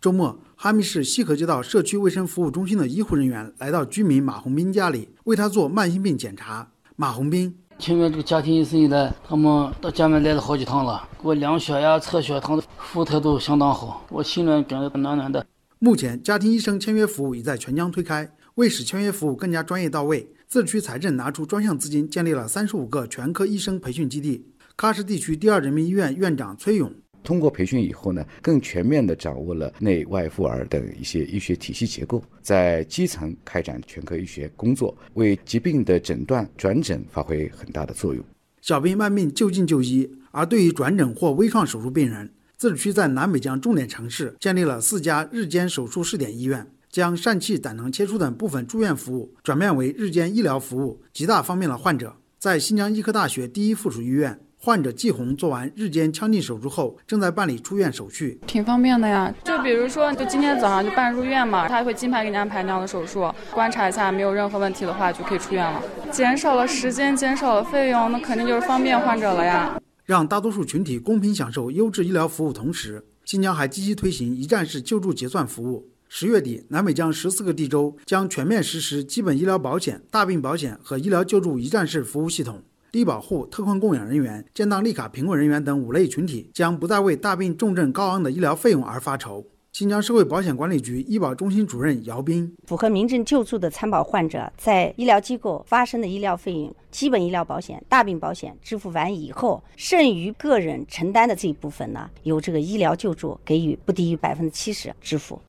周末，哈密市西河街道社区卫生服务中心的医护人员来到居民马红兵家里，为他做慢性病检查。马红兵，前面这个家庭医生以来，他们到家门来了好几趟了，给我量血压、测血糖，服务态度相当好，我心里感觉暖暖的。目前，家庭医生签约服务已在全疆推开。为使签约服务更加专业到位，自治区财政拿出专项资金，建立了三十五个全科医生培训基地。喀什地区第二人民医院院长崔勇。通过培训以后呢，更全面地掌握了内外妇儿等一些医学体系结构，在基层开展全科医学工作，为疾病的诊断转诊发挥很大的作用。小病慢病就近就医，而对于转诊或微创手术病人，自治区在南北疆重点城市建立了四家日间手术试点医院，将疝气、胆囊切除等部分住院服务转变为日间医疗服务，极大方便了患者。在新疆医科大学第一附属医院。患者季红做完日间腔镜手术后，正在办理出院手续，挺方便的呀。就比如说，就今天早上就办入院嘛，他会金牌给你安排那样的手术，观察一下没有任何问题的话，就可以出院了。减少了时间，减少了费用，那肯定就是方便患者了呀。让大多数群体公平享受优质医疗服务同时，新疆还积极推行一站式救助结算服务。十月底，南北疆十四个地州将全面实施基本医疗保险、大病保险和医疗救助一站式服务系统。低保户、特困供养人员、建档立卡贫困人员等五类群体将不再为大病重症高昂的医疗费用而发愁。新疆社会保险管理局医保中心主任姚斌：符合民政救助的参保患者，在医疗机构发生的医疗费用、基本医疗保险、大病保险支付完以后，剩余个人承担的这一部分呢，由这个医疗救助给予不低于百分之七十支付。